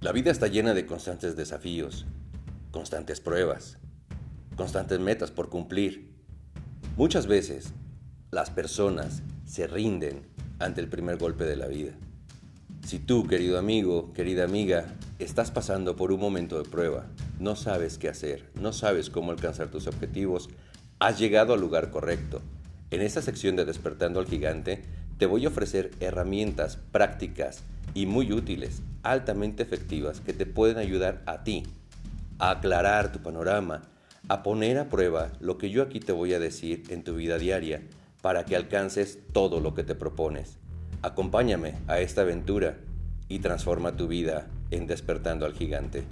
La vida está llena de constantes desafíos, constantes pruebas, constantes metas por cumplir. Muchas veces las personas se rinden ante el primer golpe de la vida. Si tú, querido amigo, querida amiga, estás pasando por un momento de prueba, no sabes qué hacer, no sabes cómo alcanzar tus objetivos, has llegado al lugar correcto. En esta sección de Despertando al Gigante, te voy a ofrecer herramientas prácticas y muy útiles, altamente efectivas, que te pueden ayudar a ti a aclarar tu panorama, a poner a prueba lo que yo aquí te voy a decir en tu vida diaria para que alcances todo lo que te propones. Acompáñame a esta aventura y transforma tu vida en despertando al gigante.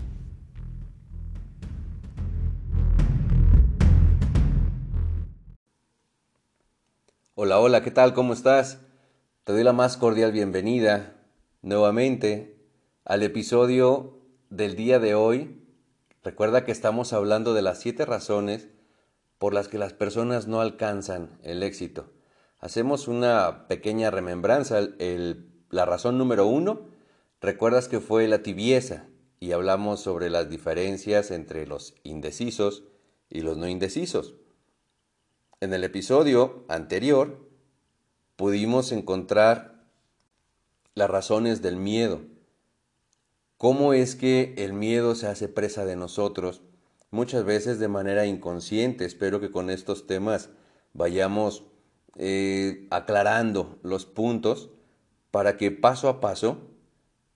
Hola, hola, ¿qué tal? ¿Cómo estás? Te doy la más cordial bienvenida nuevamente al episodio del día de hoy. Recuerda que estamos hablando de las siete razones por las que las personas no alcanzan el éxito. Hacemos una pequeña remembranza. la razón número uno, recuerdas que fue la tibieza y hablamos sobre las diferencias entre los indecisos y los no indecisos. En el episodio anterior pudimos encontrar las razones del miedo. ¿Cómo es que el miedo se hace presa de nosotros? Muchas veces de manera inconsciente. Espero que con estos temas vayamos eh, aclarando los puntos para que paso a paso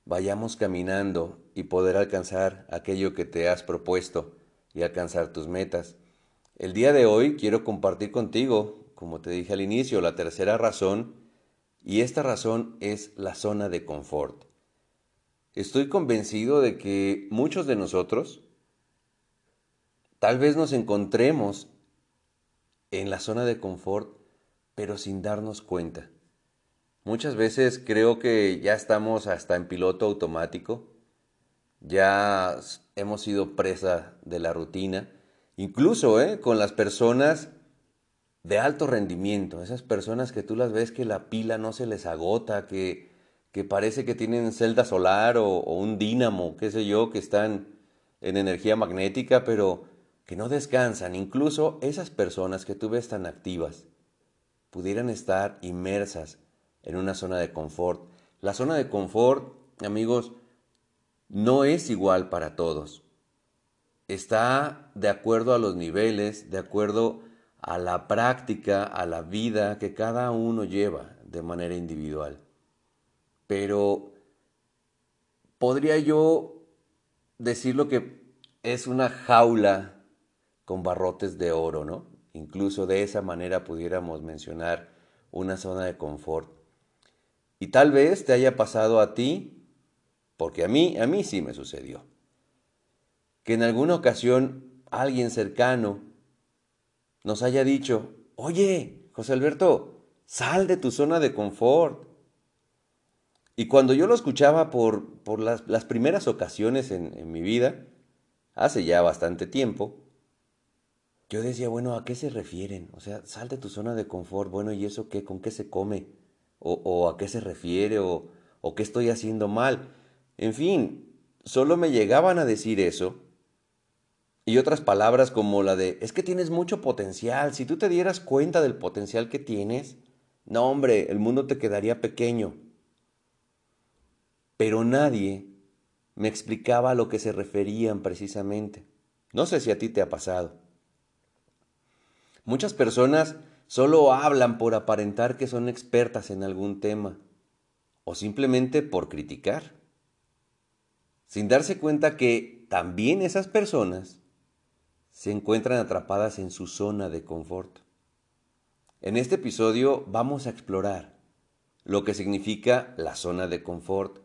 vayamos caminando y poder alcanzar aquello que te has propuesto y alcanzar tus metas. El día de hoy quiero compartir contigo, como te dije al inicio, la tercera razón y esta razón es la zona de confort. Estoy convencido de que muchos de nosotros tal vez nos encontremos en la zona de confort, pero sin darnos cuenta. Muchas veces creo que ya estamos hasta en piloto automático, ya hemos sido presa de la rutina, incluso ¿eh? con las personas de alto rendimiento, esas personas que tú las ves que la pila no se les agota, que, que parece que tienen celda solar o, un dínamo, qué sé yo, que están en energía magnética, pero que no descansan. Incluso esas personas que tú ves tan activas pudieran estar inmersas en una zona de confort. La zona de confort, amigos, no es igual para todos. Está de acuerdo a los niveles, de acuerdo a la práctica, a la vida que cada uno lleva de manera individual. Pero podría yo decirlo que es una jaula con barrotes de oro, ¿no? Incluso de esa manera pudiéramos mencionar una zona de confort. Y tal vez te haya pasado a ti, porque a mí, a mí sí me sucedió, que en alguna ocasión alguien cercano nos haya dicho, oye, José Alberto, sal de tu zona de confort. Y cuando yo lo escuchaba por, por las, las, primeras ocasiones en, en, mi vida, hace ya bastante tiempo, yo decía, bueno, ¿a qué se refieren? O sea, sal de tu zona de confort, bueno, ¿y eso qué? ¿Con qué se come? ¿O, o a qué se refiere? ¿O, ¿O qué estoy haciendo mal? En fin, solo me llegaban a decir eso y otras palabras como la de, es que tienes mucho potencial, si tú te dieras cuenta del potencial que tienes, no hombre, el mundo te quedaría pequeño. Pero nadie me explicaba a lo que se referían precisamente. No sé si a ti te ha pasado. Muchas personas solo hablan por aparentar que son expertas en algún tema o simplemente por criticar, sin darse cuenta que también esas personas se encuentran atrapadas en su zona de confort. En este episodio vamos a explorar lo que significa la zona de confort,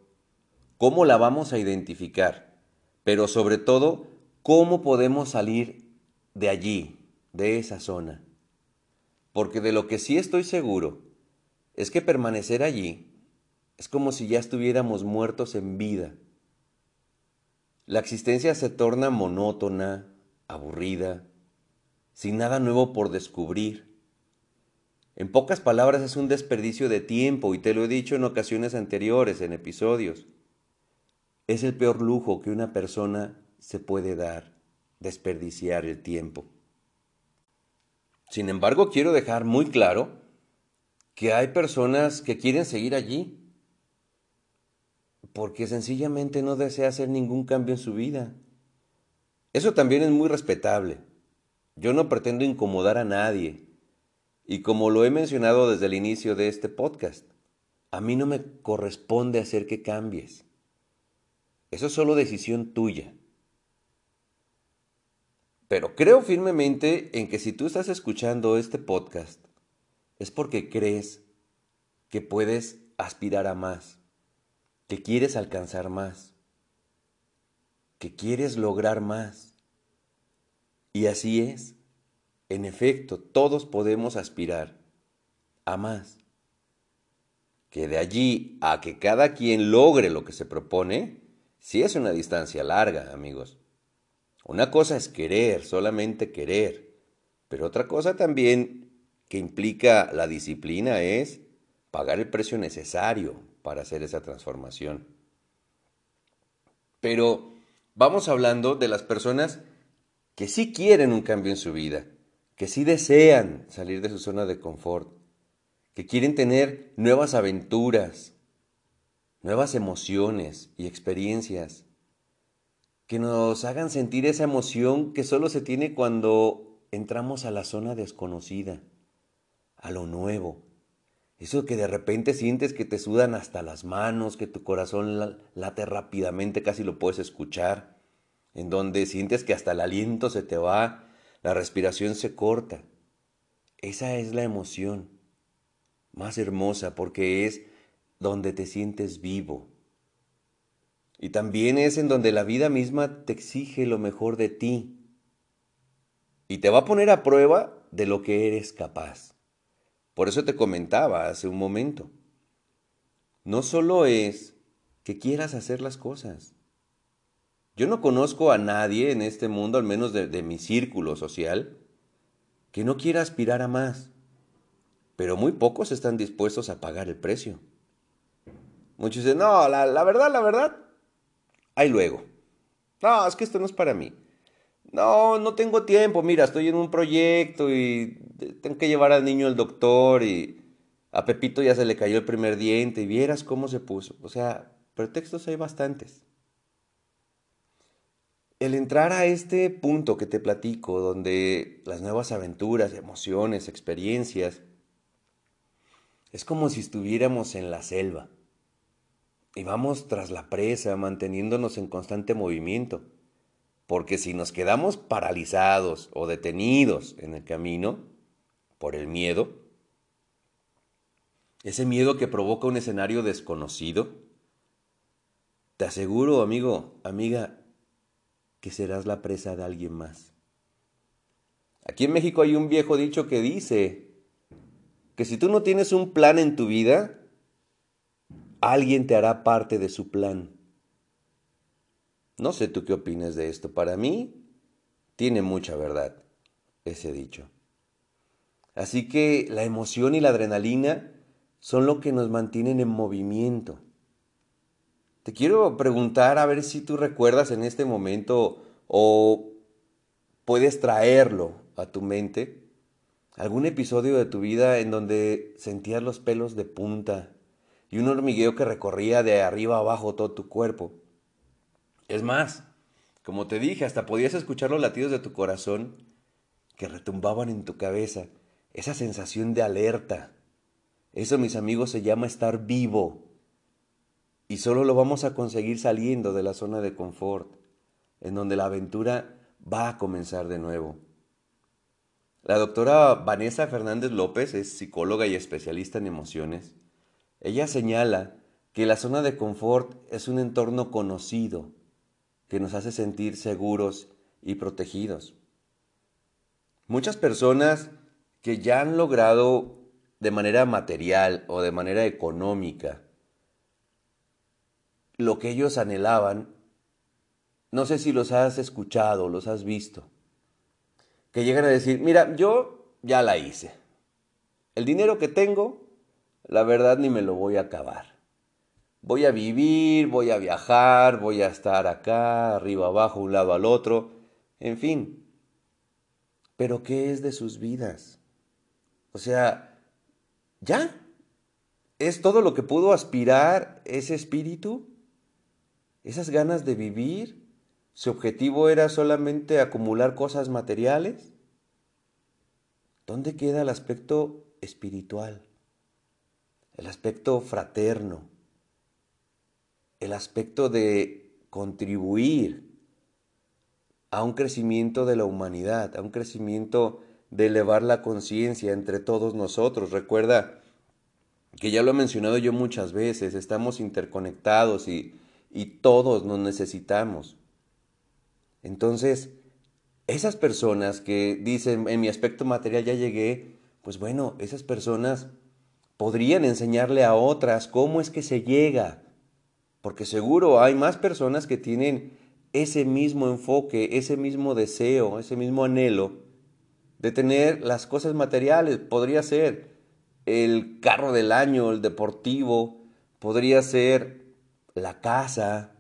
cómo la vamos a identificar, pero sobre todo cómo podemos salir de allí, de esa zona. Porque de lo que sí estoy seguro es que permanecer allí es como si ya estuviéramos muertos en vida. La existencia se torna monótona, aburrida, sin nada nuevo por descubrir. En pocas palabras es un desperdicio de tiempo y te lo he dicho en ocasiones anteriores, en episodios. es el peor lujo que una persona se puede dar, desperdiciar el tiempo. Sin embargo, quiero dejar muy claro que hay personas que quieren seguir allí porque sencillamente no desea hacer ningún cambio en su vida. Eso también es muy respetable. Yo no pretendo incomodar a nadie. Y como lo he mencionado desde el inicio de este podcast, a mí no me corresponde hacer que cambies. Eso es solo decisión tuya. Pero creo firmemente en que si tú estás escuchando este podcast, es porque crees que puedes aspirar a más, que quieres alcanzar más, que quieres lograr más. Y así es. En efecto, todos podemos aspirar a más. Que de allí a que cada quien logre lo que se propone, sí es una distancia larga, amigos. Una cosa es querer, solamente querer, pero otra cosa también que implica la disciplina es pagar el precio necesario para hacer esa transformación. Pero vamos hablando de las personas que sí quieren un cambio en su vida, que sí desean salir de su zona de confort, que quieren tener nuevas aventuras, nuevas emociones y experiencias, que nos hagan sentir esa emoción que solo se tiene cuando entramos a la zona desconocida, a lo nuevo. Eso que de repente sientes que te sudan hasta las manos, que tu corazón late rápidamente, casi lo puedes escuchar, en donde sientes que hasta el aliento se te va, la respiración se corta. Esa es la emoción más hermosa porque es donde te sientes vivo, y también es en donde la vida misma te exige lo mejor de ti. Y te va a poner a prueba de lo que eres capaz. Por eso te comentaba hace un momento. No solo es que quieras hacer las cosas. Yo no conozco a nadie en este mundo, al menos de, mi círculo social, que no quiera aspirar a más. Pero muy pocos están dispuestos a pagar el precio. Muchos dicen, no, la, la verdad, la verdad, ahí luego. No, es que esto no es para mí. No, no tengo tiempo. Mira, estoy en un proyecto y tengo que llevar al niño al doctor y a Pepito ya se le cayó el primer diente y vieras cómo se puso. O sea, pretextos hay bastantes. El entrar a este punto que te platico, donde las nuevas aventuras, emociones, experiencias, es como si estuviéramos en la selva y vamos tras la presa, manteniéndonos en constante movimiento. Porque si nos quedamos paralizados o detenidos en el camino por el miedo, ese miedo que provoca un escenario desconocido, te aseguro, amigo, amiga, que serás la presa de alguien más. Aquí en México hay un viejo dicho que dice que si tú no tienes un plan en tu vida, alguien te hará parte de su plan. No sé tú qué opinas de esto. Para mí, tiene mucha verdad ese dicho. Así que la emoción y la adrenalina son lo que nos mantienen en movimiento. Te quiero preguntar a ver si tú recuerdas en este momento o puedes traerlo a tu mente algún episodio de tu vida en donde sentías los pelos de punta, y un hormigueo que recorría de arriba abajo todo tu cuerpo. Es más, como te dije, hasta podías escuchar los latidos de tu corazón que retumbaban en tu cabeza, esa sensación de alerta. Eso, mis amigos, se llama estar vivo. Y solo lo vamos a conseguir saliendo de la zona de confort, en donde la aventura va a comenzar de nuevo. La doctora Vanessa Fernández López es psicóloga y especialista en emociones ella señala que la zona de confort es un entorno conocido que nos hace sentir seguros y protegidos. Muchas personas que ya han logrado de manera material o de manera económica lo que ellos anhelaban, no sé si los has escuchado, los has visto, que llegan a decir, mira, yo ya la hice. El dinero que tengo la verdad ni me lo voy a acabar. Voy a vivir, voy a viajar, voy a estar acá, arriba, abajo, un lado al otro, en fin. Pero ¿qué es de sus vidas? O sea, ¿ya? ¿Es todo lo que pudo aspirar ese espíritu? ¿Esas ganas de vivir? ¿Su objetivo era solamente acumular cosas materiales? ¿Dónde queda el aspecto espiritual? El aspecto fraterno, el aspecto de contribuir a un crecimiento de la humanidad, a un crecimiento de elevar la conciencia entre todos nosotros. Recuerda que ya lo he mencionado yo muchas veces, estamos interconectados y, y todos nos necesitamos. Entonces, esas personas que dicen, en mi aspecto material ya llegué, pues bueno, esas personas podrían enseñarle a otras cómo es que se llega, porque seguro hay más personas que tienen ese mismo enfoque, ese mismo deseo, ese mismo anhelo de tener las cosas materiales. Podría ser el carro del año, el deportivo, podría ser la casa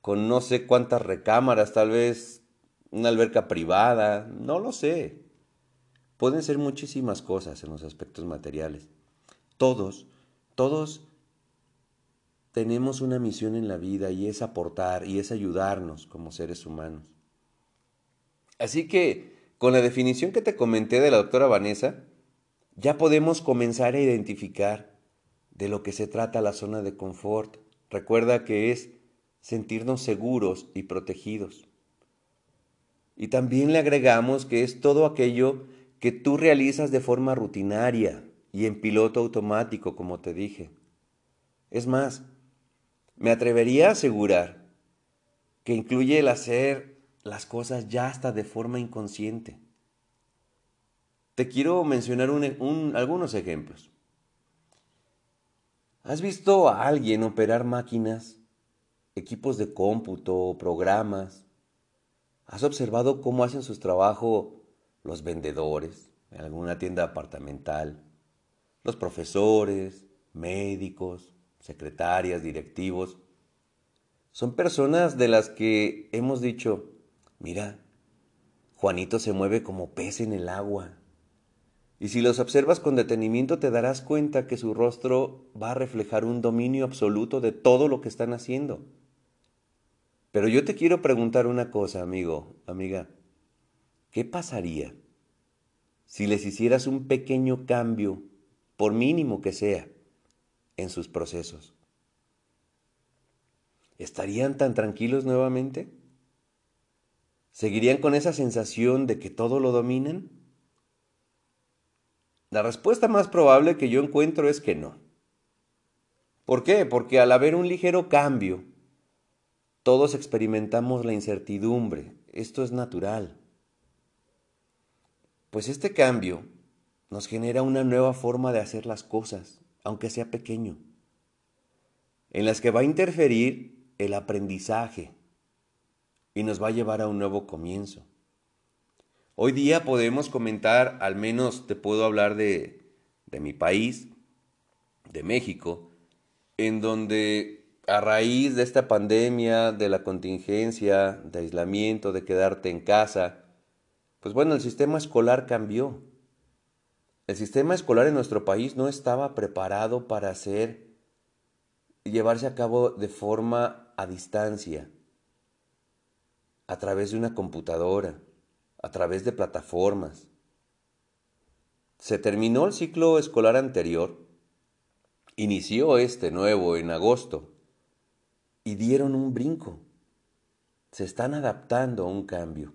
con no sé cuántas recámaras, tal vez una alberca privada, no lo sé. Pueden ser muchísimas cosas en los aspectos materiales. Todos, todos tenemos una misión en la vida y es aportar y es ayudarnos como seres humanos. Así que, con la definición que te comenté de la doctora Vanessa, ya podemos comenzar a identificar de lo que se trata la zona de confort. Recuerda que es sentirnos seguros y protegidos. Y también le agregamos que es todo aquello que tú realizas de forma rutinaria, y en piloto automático, como te dije. Es más, me atrevería a asegurar que incluye el hacer las cosas ya hasta de forma inconsciente. Te quiero mencionar algunos ejemplos. ¿Has visto a alguien operar máquinas, equipos de cómputo, programas? ¿Has observado cómo hacen su trabajo los vendedores en alguna tienda apartamental? los profesores, médicos, secretarias, directivos, son personas de las que hemos dicho, mira, Juanito se mueve como pez en el agua. Y si los observas con detenimiento te darás cuenta que su rostro va a reflejar un dominio absoluto de todo lo que están haciendo. Pero yo te quiero preguntar una cosa, amigo, amiga. ¿Qué pasaría si les hicieras un pequeño cambio por mínimo que sea, en sus procesos. ¿Estarían tan tranquilos nuevamente? ¿Seguirían con esa sensación de que todo lo dominan? La respuesta más probable que yo encuentro es que no. ¿Por qué? Porque al haber un ligero cambio, todos experimentamos la incertidumbre. Esto es natural. Pues este cambio nos genera una nueva forma de hacer las cosas, aunque sea pequeño, en las que va a interferir el aprendizaje y nos va a llevar a un nuevo comienzo. Hoy día podemos comentar, al menos te puedo hablar de, de mi país, de México, en donde a raíz de esta pandemia, de la contingencia, de aislamiento, de quedarte en casa, pues bueno, el sistema escolar cambió. El sistema escolar en nuestro país no estaba preparado para hacer llevarse a cabo de forma a distancia, a través de una computadora, a través de plataformas. Se terminó el ciclo escolar anterior, inició este nuevo en agosto y dieron un brinco. Se están adaptando a un cambio.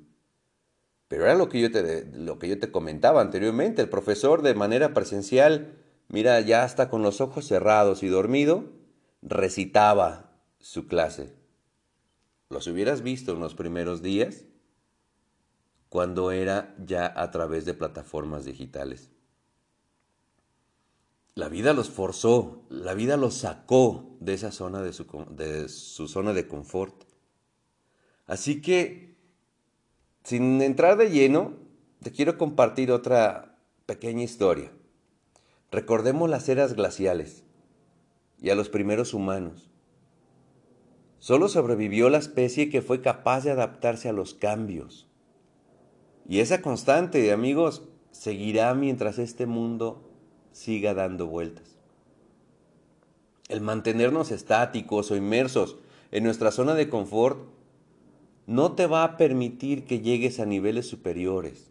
Pero era lo que yo te, lo que yo te comentaba anteriormente. El profesor de manera presencial, mira, ya hasta con los ojos cerrados y dormido, recitaba su clase. ¿Los hubieras visto en los primeros días? Cuando era ya a través de plataformas digitales. La vida los forzó, la vida los sacó de esa zona de su, de su zona de confort. Así que sin entrar de lleno, te quiero compartir otra pequeña historia. Recordemos las eras glaciales. y a los primeros humanos. Solo sobrevivió la especie que fue capaz de adaptarse a los cambios. Y esa constante, amigos, seguirá mientras este mundo siga dando vueltas. El mantenernos estáticos o inmersos en nuestra zona de confort no te va a permitir que llegues a niveles superiores,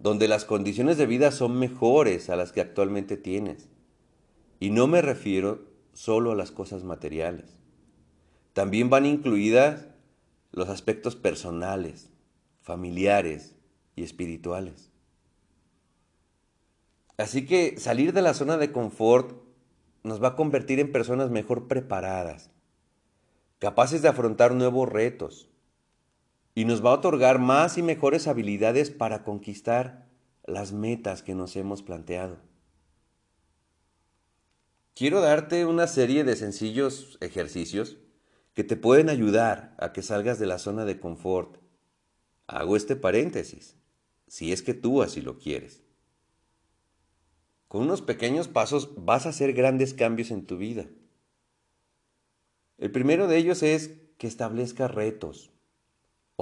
donde las condiciones de vida son mejores a las que actualmente tienes. Y no me refiero solo a las cosas materiales. También van incluidas los aspectos personales, familiares y espirituales. Así que salir de la zona de confort nos va a convertir en personas mejor preparadas, capaces de afrontar nuevos retos, y nos va a otorgar más y mejores habilidades para conquistar las metas que nos hemos planteado. Quiero darte una serie de sencillos ejercicios que te pueden ayudar a que salgas de la zona de confort. Hago este paréntesis, si es que tú así lo quieres. Con unos pequeños pasos vas a hacer grandes cambios en tu vida. El primero de ellos es que establezcas retos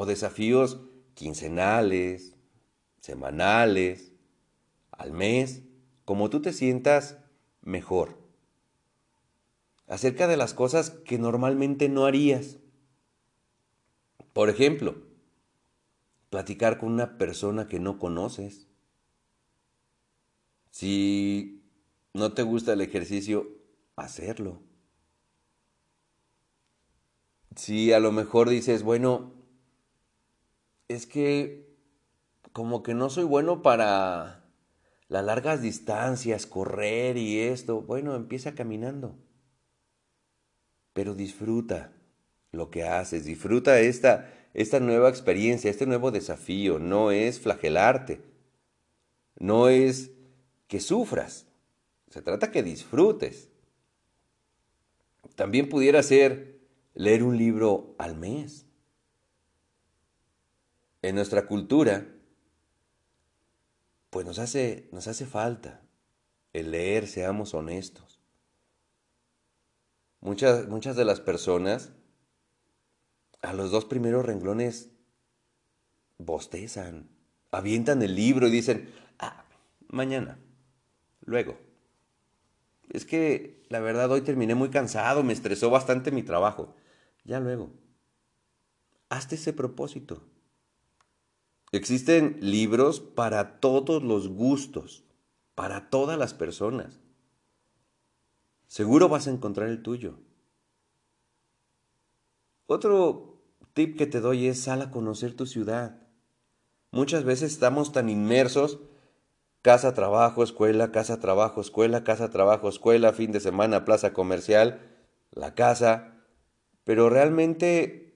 o desafíos quincenales, semanales, al mes, como tú te sientas mejor. Acerca de las cosas que normalmente no harías. Por ejemplo, platicar con una persona que no conoces. Si no te gusta el ejercicio, hacerlo. Si a lo mejor dices, bueno, es que como que no soy bueno para las largas distancias, correr y esto. Bueno, empieza caminando. Pero disfruta lo que haces, disfruta esta, esta nueva experiencia, este nuevo desafío. No es flagelarte, no es que sufras, se trata que disfrutes. También pudiera ser leer un libro al mes en nuestra cultura, pues nos hace, nos hace falta el leer, seamos honestos. Muchas, muchas de las personas a los dos primeros renglones bostezan, avientan el libro y dicen, ah, mañana, luego. Es que la verdad hoy terminé muy cansado, me estresó bastante mi trabajo. Ya luego. Hazte ese propósito. Existen libros para todos los gustos, para todas las personas. Seguro vas a encontrar el tuyo. Otro tip que te doy es sal a conocer tu ciudad. Muchas veces estamos tan inmersos, casa, trabajo, escuela, casa, trabajo, escuela, casa, trabajo, escuela, fin de semana, plaza comercial, la casa, pero realmente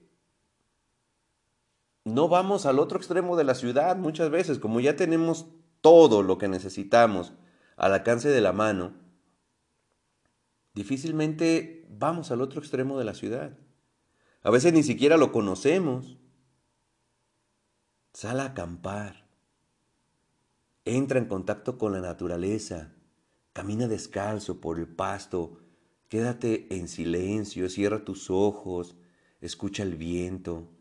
no vamos al otro extremo de la ciudad muchas veces, como ya tenemos todo lo que necesitamos al alcance de la mano, difícilmente vamos al otro extremo de la ciudad. A veces ni siquiera lo conocemos. Sal a acampar. Entra en contacto con la naturaleza. Camina descalzo por el pasto. Quédate en silencio. Cierra tus ojos. Escucha el viento.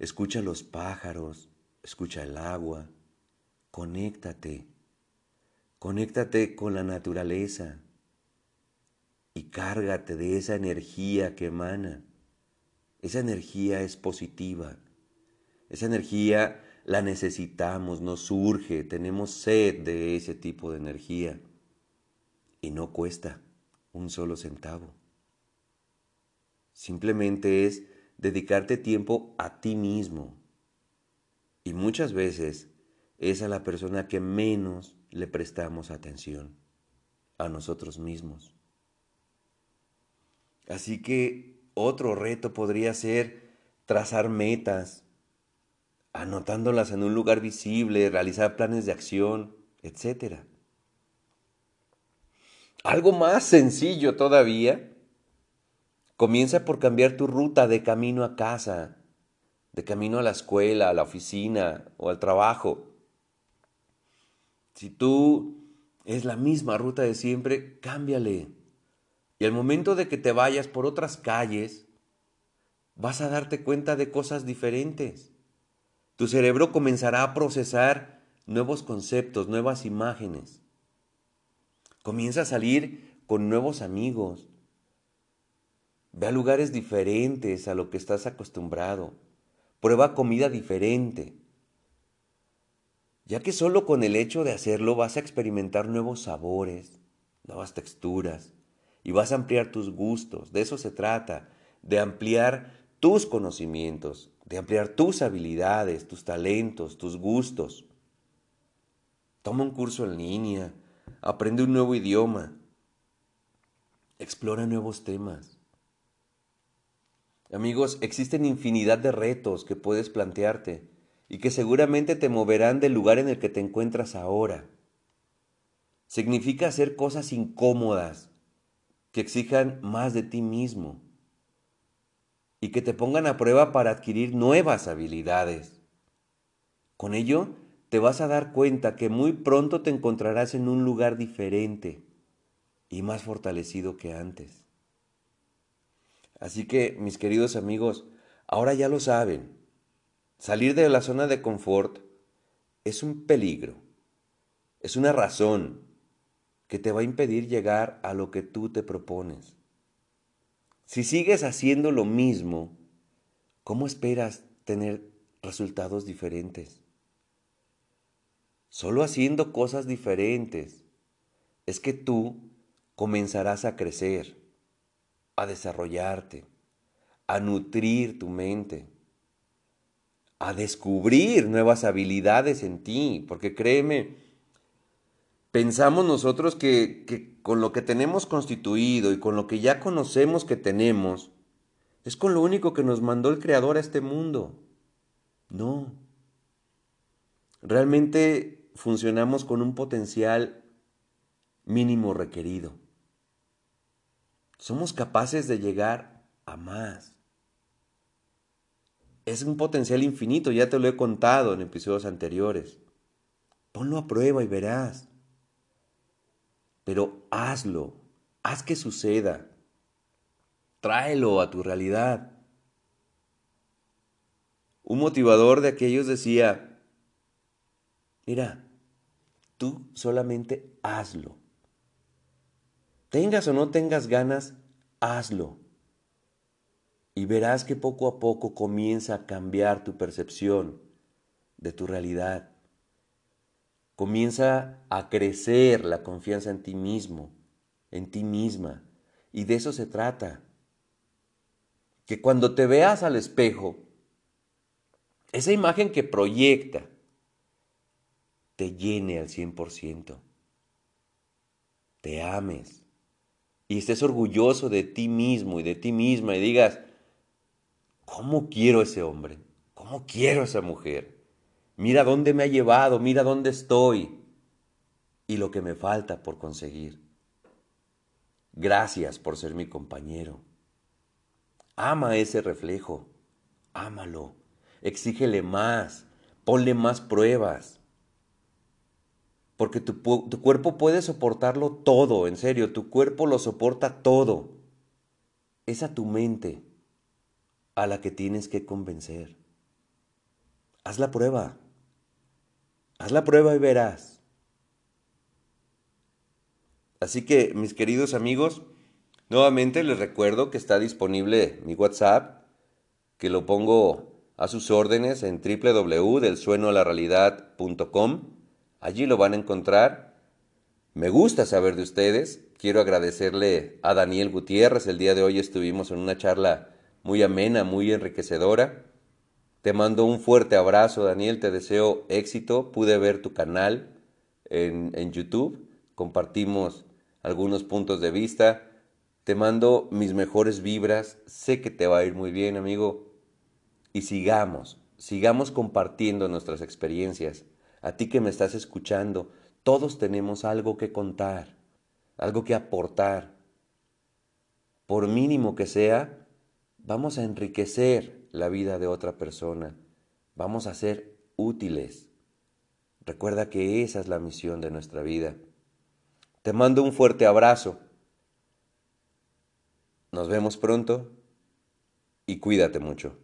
Escucha los pájaros, escucha el agua, conéctate, conéctate con la naturaleza y cárgate de esa energía que emana. Esa energía es positiva, esa energía la necesitamos, nos surge, tenemos sed de ese tipo de energía. Y no cuesta un solo centavo. Simplemente es dedicarte tiempo a ti mismo. Y muchas veces es a la persona que menos le prestamos atención, a nosotros mismos. Así que otro reto podría ser trazar metas, anotándolas en un lugar visible, realizar planes de acción, etc. Algo más sencillo todavía Comienza por cambiar tu ruta de camino a casa, de camino a la escuela, a la oficina o al trabajo. Si tú es la misma ruta de siempre, cámbiale. Y al momento de que te vayas por otras calles, vas a darte cuenta de cosas diferentes. Tu cerebro comenzará a procesar nuevos conceptos, nuevas imágenes. Comienza a salir con nuevos amigos. Ve a lugares diferentes a lo que estás acostumbrado. Prueba comida diferente. Ya que solo con el hecho de hacerlo vas a experimentar nuevos sabores, nuevas texturas y vas a ampliar tus gustos. De eso se trata, de ampliar tus conocimientos, de ampliar tus habilidades, tus talentos, tus gustos. Toma un curso en línea, aprende un nuevo idioma, explora nuevos temas. Amigos, existen infinidad de retos que puedes plantearte y que seguramente te moverán del lugar en el que te encuentras ahora. Significa hacer cosas incómodas que exijan más de ti mismo y que te pongan a prueba para adquirir nuevas habilidades. Con ello, te vas a dar cuenta que muy pronto te encontrarás en un lugar diferente y más fortalecido que antes. Así que, mis queridos amigos, ahora ya lo saben, salir de la zona de confort es un peligro, es una razón que te va a impedir llegar a lo que tú te propones. Si sigues haciendo lo mismo, ¿cómo esperas tener resultados diferentes? Solo haciendo cosas diferentes es que tú comenzarás a crecer, a desarrollarte, a nutrir tu mente, a descubrir nuevas habilidades en ti, porque créeme, pensamos nosotros que, con lo que tenemos constituido y con lo que ya conocemos que tenemos, es con lo único que nos mandó el Creador a este mundo. No. Realmente funcionamos con un potencial mínimo requerido. Somos capaces de llegar a más. Es un potencial infinito, ya te lo he contado en episodios anteriores. Ponlo a prueba y verás pero hazlo, haz que suceda, tráelo a tu realidad. Un motivador de aquellos decía, mira, tú solamente hazlo. Tengas o no tengas ganas, hazlo. Y verás que poco a poco comienza a cambiar tu percepción de tu realidad comienza a crecer la confianza en ti mismo, en ti misma. Y de eso se trata. Que cuando te veas al espejo, esa imagen que proyecta te llene al 100%. Te ames y estés orgulloso de ti mismo y de ti misma y digas, ¿cómo quiero ese hombre? ¿Cómo quiero esa mujer? Mira dónde me ha llevado, mira dónde estoy y lo que me falta por conseguir. Gracias por ser mi compañero. Ama ese reflejo, ámalo, exígele más, ponle más pruebas. Porque tu, cuerpo puede soportarlo todo, en serio, tu cuerpo lo soporta todo. Es a tu mente a la que tienes que convencer. Haz la prueba. Haz la prueba y verás. Así que, mis queridos amigos, nuevamente les recuerdo que está disponible mi WhatsApp, que lo pongo a sus órdenes en www.delsuenoalarealidad.com. Allí lo van a encontrar. Me gusta saber de ustedes. Quiero agradecerle a Daniel Gutiérrez. El día de hoy estuvimos en una charla muy amena, muy enriquecedora. Te mando un fuerte abrazo, Daniel. Te deseo éxito. Pude ver tu canal en, en, YouTube. Compartimos algunos puntos de vista. Te mando mis mejores vibras. Sé que te va a ir muy bien, amigo. Y sigamos, sigamos compartiendo nuestras experiencias. A ti que me estás escuchando, todos tenemos algo que contar, algo que aportar. Por mínimo que sea, vamos a enriquecer la vida de otra persona. Vamos a ser útiles. Recuerda que esa es la misión de nuestra vida. Te mando un fuerte abrazo. Nos vemos pronto y cuídate mucho.